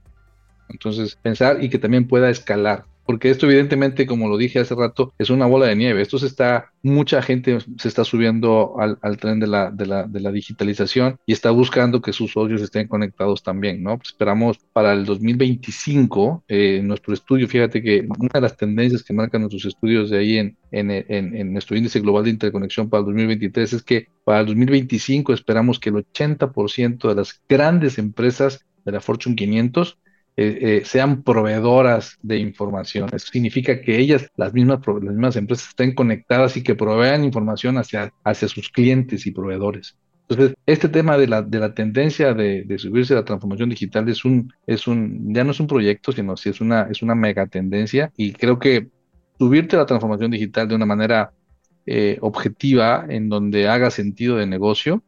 Speaker 2: Entonces pensar y que también pueda escalar porque esto evidentemente, como lo dije hace rato, es una bola de nieve. Esto se está, mucha gente se está subiendo al, tren de la, de, la, digitalización y está buscando que sus socios estén conectados también, ¿no? Pues esperamos para el 2025, eh, nuestro estudio, fíjate que una de las tendencias que marcan nuestros estudios de ahí en, en, en, nuestro índice global de interconexión para el 2023 es que para el 2025 esperamos que el 80% de las grandes empresas de la Fortune 500 eh, eh, sean proveedoras de información. Eso significa que ellas, las mismas, las mismas empresas, estén conectadas y que provean información hacia, hacia sus clientes y proveedores. Entonces, este tema de la, de la tendencia de, subirse a la transformación digital es un, es un, ya no es un proyecto, sino si es una, es una mega tendencia y creo que subirte a la transformación digital de una manera eh, objetiva, en donde haga sentido de negocio,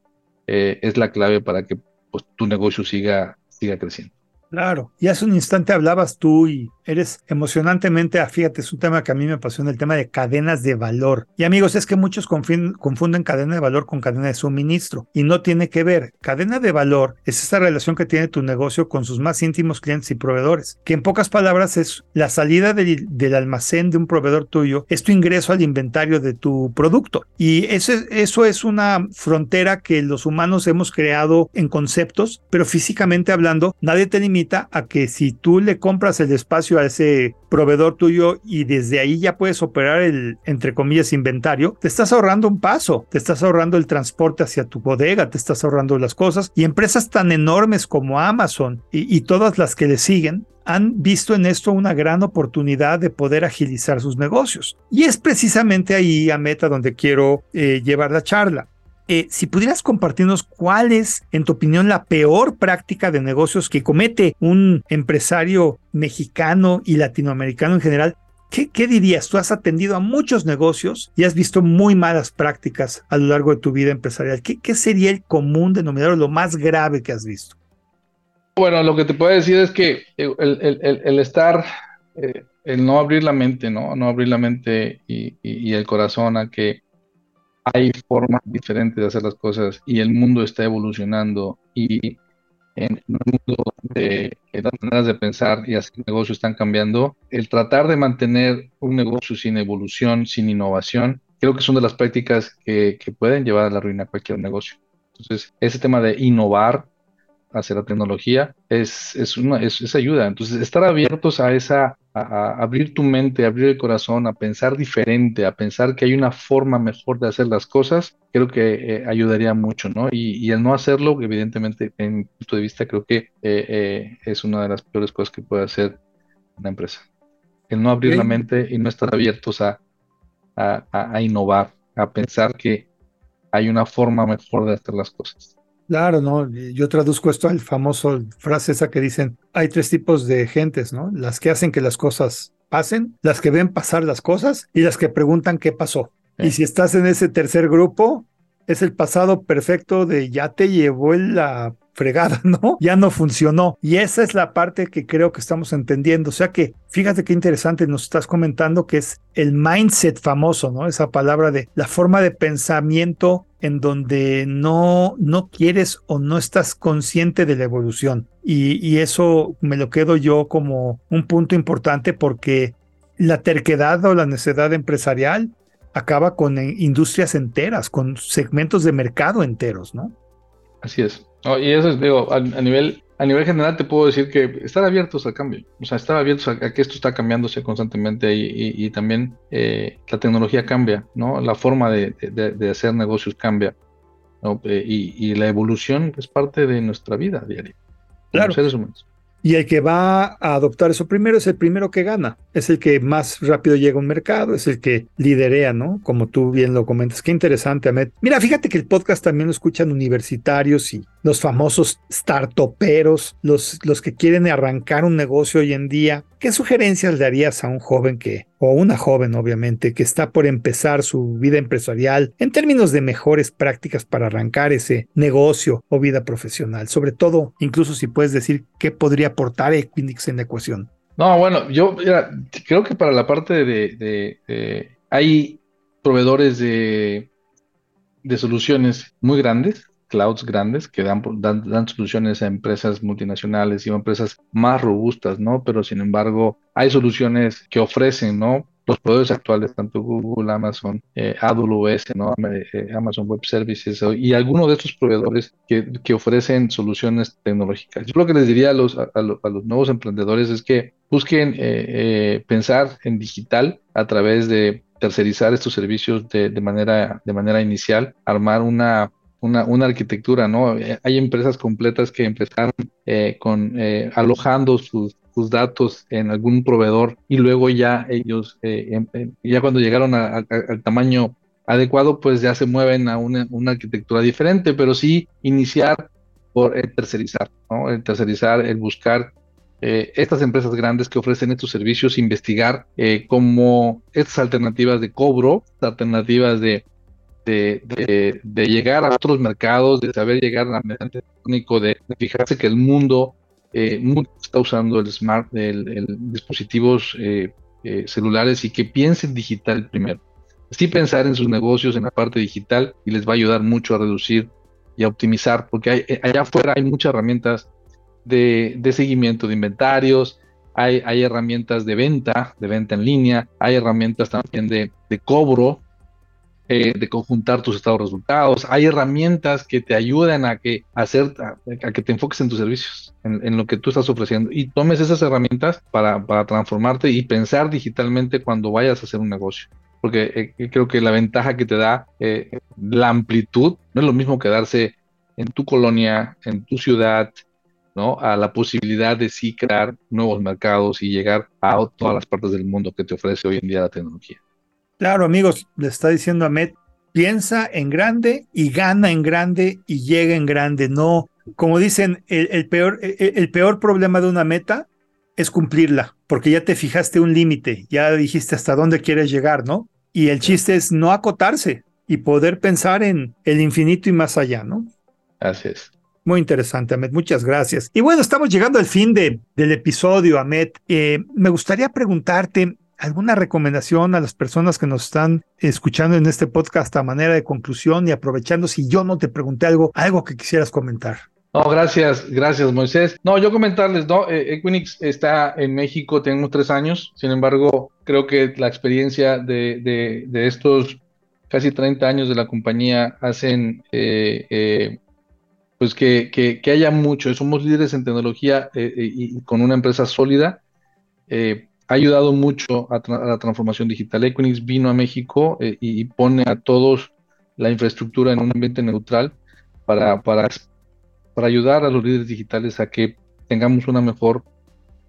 Speaker 2: es la clave para que pues, tu negocio siga, siga creciendo.
Speaker 1: Claro, y hace un instante hablabas tú y eres emocionantemente, fíjate, es un tema que a mí me apasiona, el tema de cadenas de valor. Y amigos, es que muchos confunden cadena de valor con cadena de suministro y no tiene que ver. Cadena de valor es esa relación que tiene tu negocio con sus más íntimos clientes y proveedores, que en pocas palabras es la salida del, almacén de un proveedor tuyo, es tu ingreso al inventario de tu producto. Y eso, eso es una frontera que los humanos hemos creado en conceptos, pero físicamente hablando, nadie te limita a que si tú le compras el espacio a ese proveedor tuyo y desde ahí ya puedes operar el, entre comillas, inventario, te estás ahorrando un paso, te estás ahorrando el transporte hacia tu bodega, te estás ahorrando las cosas y empresas tan enormes como Amazon y, todas las que le siguen han visto en esto una gran oportunidad de poder agilizar sus negocios. Y es precisamente ahí a meta donde quiero eh, llevar la charla. Eh, si pudieras compartirnos cuál es, en tu opinión, la peor práctica de negocios que comete un empresario mexicano y latinoamericano en general, ¿Qué, ¿Qué, dirías? Tú has atendido a muchos negocios y has visto muy malas prácticas a lo largo de tu vida empresarial. ¿Qué, sería el común denominador, lo más grave que has visto?
Speaker 2: Bueno, lo que te puedo decir es que el, estar, eh, el no abrir la mente, ¿no? No abrir la mente y el corazón a que hay formas diferentes de hacer las cosas y el mundo está evolucionando y en el mundo de las maneras de pensar y hacer negocios están cambiando, el tratar de mantener un negocio sin evolución, sin innovación, creo que son de las prácticas que, que pueden llevar a la ruina cualquier negocio. Entonces, ese tema de innovar hacia la tecnología es, es, una, es, ayuda. Entonces, estar abiertos a esa, a, abrir tu mente, a abrir el corazón, a pensar diferente, a pensar que hay una forma mejor de hacer las cosas, creo que eh, ayudaría mucho, ¿no? Y, el no hacerlo, evidentemente, en mi punto de vista, creo que eh, eh, es una de las peores cosas que puede hacer una empresa. El no abrir la mente y no estar abiertos a, a, a innovar, a pensar que hay una forma mejor de hacer las cosas.
Speaker 1: Claro, ¿no? Yo traduzco esto al famoso frase esa que dicen, hay tres tipos de gentes, ¿no? Las que hacen que las cosas pasen, las que ven pasar las cosas y las que preguntan qué pasó. Y si estás en ese tercer grupo, es el pasado perfecto de ya te llevó la fregada, ¿no? Ya no funcionó. Y esa es la parte que creo que estamos entendiendo. O sea que, fíjate qué interesante nos estás comentando que es el mindset famoso, ¿no? Esa palabra de la forma de pensamiento en donde no, no quieres o no estás consciente de la evolución. Y, y eso me lo quedo yo como un punto importante porque la terquedad o la necedad empresarial acaba con industrias enteras, con segmentos de mercado enteros, ¿no?
Speaker 2: Así es. y eso es, digo, a, nivel, a nivel general te puedo decir que estar abiertos al cambio, o sea, estar abiertos a, que esto está cambiándose constantemente y, también eh, la tecnología cambia, ¿no? La forma de, hacer negocios cambia. y, la evolución es parte de nuestra vida diaria.
Speaker 1: Claro. seres humanos. Y el que va a adoptar eso primero es el primero que gana, es el que más rápido llega a un mercado, es el que liderea, ¿no? Como tú bien lo comentas. Qué interesante, Ahmed. Mira, fíjate que el podcast también lo escuchan universitarios y los famosos startuperos, los, los que quieren arrancar un negocio hoy en día. ¿Qué sugerencias le darías a un joven que, o una joven obviamente, que está por empezar su vida empresarial en términos de mejores prácticas para arrancar ese negocio o vida profesional? Sobre todo, incluso si puedes decir qué podría aportar Equinix en la ecuación.
Speaker 2: No, bueno, yo creo que para la parte de, hay proveedores de, de soluciones muy grandes clouds grandes que dan, dan, soluciones a empresas multinacionales y a empresas más robustas, ¿no? Pero sin embargo, hay soluciones que ofrecen, ¿no? Los proveedores actuales, tanto Google, Amazon, eh, AWS, ¿no? Eh, Amazon Web Services y algunos de estos proveedores que, que, ofrecen soluciones tecnológicas. Yo lo que les diría a los, a, los nuevos emprendedores es que busquen eh, pensar en digital a través de tercerizar estos servicios de, de, manera, de manera inicial, armar una una, una arquitectura, ¿no? Eh, hay empresas completas que empezaron eh, con eh, alojando sus, sus, datos en algún proveedor y luego ya ellos, em, ya cuando llegaron al tamaño adecuado, pues ya se mueven a una, una arquitectura diferente, pero sí iniciar por el tercerizar, ¿no? El tercerizar, el buscar estas empresas grandes que ofrecen estos servicios, investigar cómo estas alternativas de cobro, alternativas de, de, llegar a otros mercados, de saber llegar a mediante técnico, de, de, fijarse que el mundo, eh, está usando el smart, el, dispositivos eh, eh, celulares y que piensen digital primero. Sí pensar en sus negocios, en la parte digital, y les va a ayudar mucho a reducir y a optimizar, porque allá afuera hay muchas herramientas de, seguimiento de inventarios, hay, herramientas de venta, de venta en línea, hay herramientas también de cobro, eh, de conjuntar tus estados resultados. Hay herramientas que te ayudan a que, hacer, a, que te enfoques en tus servicios, en, lo que tú estás ofreciendo y tomes esas herramientas para, para transformarte y pensar digitalmente cuando vayas a hacer un negocio porque eh, creo que la ventaja que te da eh, la amplitud no es lo mismo quedarse en tu colonia, en tu ciudad, ¿no? A la posibilidad de sí crear nuevos mercados y llegar a todas las partes del mundo que te ofrece hoy en día la tecnología.
Speaker 1: Claro, amigos, le está diciendo a Met, piensa en grande y gana en grande y llega en grande. No, como dicen, el, peor, el, peor problema de una meta es cumplirla, porque ya te fijaste un límite, ya dijiste hasta dónde quieres llegar, ¿no? Y el chiste es no acotarse y poder pensar en el infinito y más allá, ¿no?
Speaker 2: Así es.
Speaker 1: Muy interesante, Ahmed. Muchas gracias. Y bueno, estamos llegando al fin de, del episodio, Ahmed. Eh, me gustaría preguntarte, ¿Alguna recomendación a las personas que nos están escuchando en este podcast a manera de conclusión y aprovechando si yo no te pregunté algo, algo que quisieras comentar?
Speaker 2: No, gracias, gracias Moisés. No, yo comentarles, no, eh, Equinix está en México, tenemos tres años, sin embargo, creo que la experiencia de, de, estos casi 30 años de la compañía hacen eh, eh, pues que, que, que, haya mucho. Somos líderes en tecnología y con una empresa sólida ha ayudado mucho a, la transformación digital. Equinix vino a México eh, y, pone a todos la infraestructura en un ambiente neutral para, para, para ayudar a los líderes digitales a que tengamos una mejor,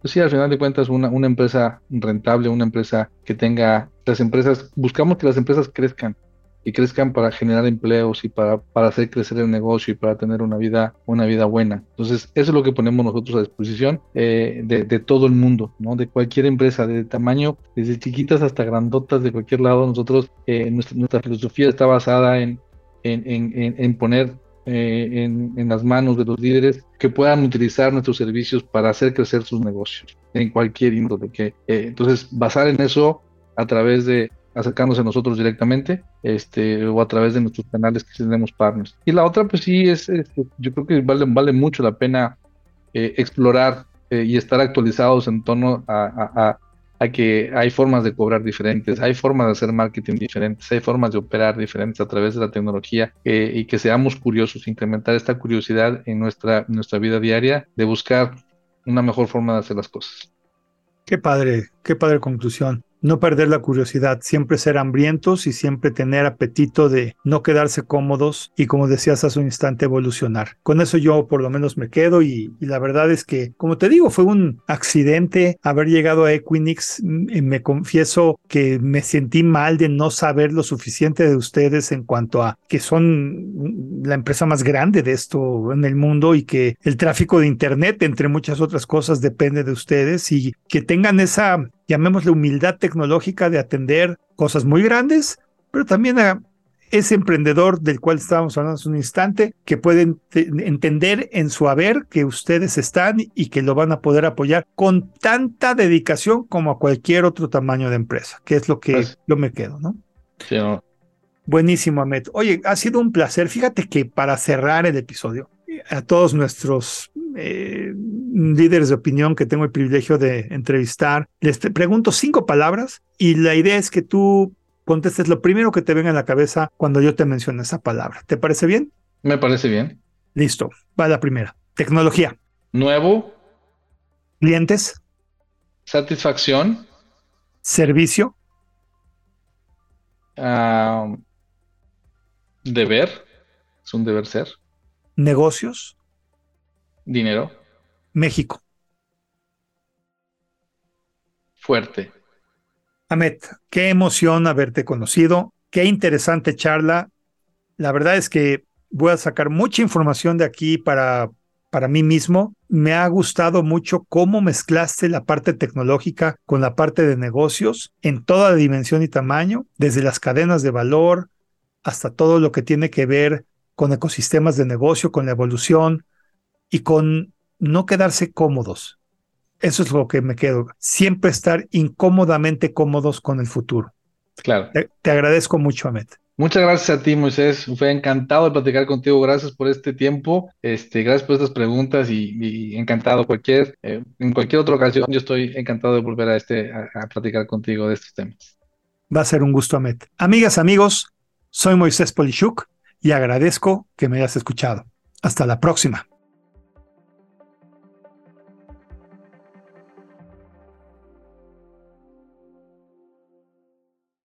Speaker 2: pues sí, al final de cuentas, una, una empresa rentable, una empresa que tenga, las empresas, buscamos que las empresas crezcan, y crezcan para generar empleos y para, para hacer crecer el negocio y para tener una vida, una vida buena. Entonces, eso es lo que ponemos nosotros a disposición eh, de, todo el mundo, ¿no? De cualquier empresa, de tamaño, desde chiquitas hasta grandotas, de cualquier lado. Nosotros, eh, nuestra, filosofía está basada en, en, en, en poner eh, en, en, las manos de los líderes que puedan utilizar nuestros servicios para hacer crecer sus negocios en cualquier índole. Que, entonces, basar en eso a través de acercarnos a nosotros directamente este, o a través de nuestros canales que tenemos partners. Y la otra, pues sí, es, yo creo que vale, vale mucho la pena eh, explorar eh, y estar actualizados en torno a, que hay formas de cobrar diferentes, hay formas de hacer marketing diferentes, hay formas de operar diferentes a través de la tecnología eh, y que seamos curiosos, incrementar esta curiosidad en nuestra, nuestra vida diaria de buscar una mejor forma de hacer las cosas.
Speaker 1: Qué padre, qué padre conclusión. No perder la curiosidad, siempre ser hambrientos y siempre tener apetito de no quedarse cómodos y como decías hace un instante evolucionar. Con eso yo por lo menos me quedo y, y la verdad es que, como te digo, fue un accidente haber llegado a Equinix. Me confieso que me sentí mal de no saber lo suficiente de ustedes en cuanto a que son la empresa más grande de esto en el mundo y que el tráfico de Internet, entre muchas otras cosas, depende de ustedes y que tengan esa llamémosle humildad tecnológica de atender cosas muy grandes, pero también a ese emprendedor del cual estábamos hablando hace un instante, que pueden entender en su haber que ustedes están y que lo van a poder apoyar con tanta dedicación como a cualquier otro tamaño de empresa, que es lo que pues yo me quedo, ¿no?
Speaker 2: Sí, no.
Speaker 1: Buenísimo, Ahmed. Oye, ha sido un placer. Fíjate que para cerrar el episodio, a todos nuestros eh, líderes de opinión que tengo el privilegio de entrevistar. Les pregunto cinco palabras y la idea es que tú contestes lo primero que te venga a la cabeza cuando yo te mencione esa palabra. ¿Te parece bien?
Speaker 2: Me parece bien.
Speaker 1: Listo, va la primera. Tecnología.
Speaker 2: Nuevo.
Speaker 1: Clientes.
Speaker 2: Satisfacción.
Speaker 1: Servicio.
Speaker 2: Ah, deber. Es un deber ser.
Speaker 1: Negocios.
Speaker 2: Dinero.
Speaker 1: México.
Speaker 2: Fuerte.
Speaker 1: Amet, qué emoción haberte conocido, qué interesante charla. La verdad es que voy a sacar mucha información de aquí para, para mí mismo. Me ha gustado mucho cómo mezclaste la parte tecnológica con la parte de negocios en toda dimensión y tamaño, desde las cadenas de valor hasta todo lo que tiene que ver con ecosistemas de negocio, con la evolución, y con no quedarse cómodos. Eso es lo que me quedo. Siempre estar incómodamente cómodos con el futuro.
Speaker 2: Claro.
Speaker 1: Te, agradezco mucho, Ahmed.
Speaker 2: Muchas gracias a ti, Moisés. Fue encantado de platicar contigo. Gracias por este tiempo. Este, gracias por estas preguntas y, encantado. Cualquier, eh, en cualquier otra ocasión, yo estoy encantado de volver a, este, a, a platicar contigo de estos temas.
Speaker 1: Va a ser un gusto, Ahmed. Amigas, amigos, soy Moisés Polishuk y agradezco que me hayas escuchado. Hasta la próxima.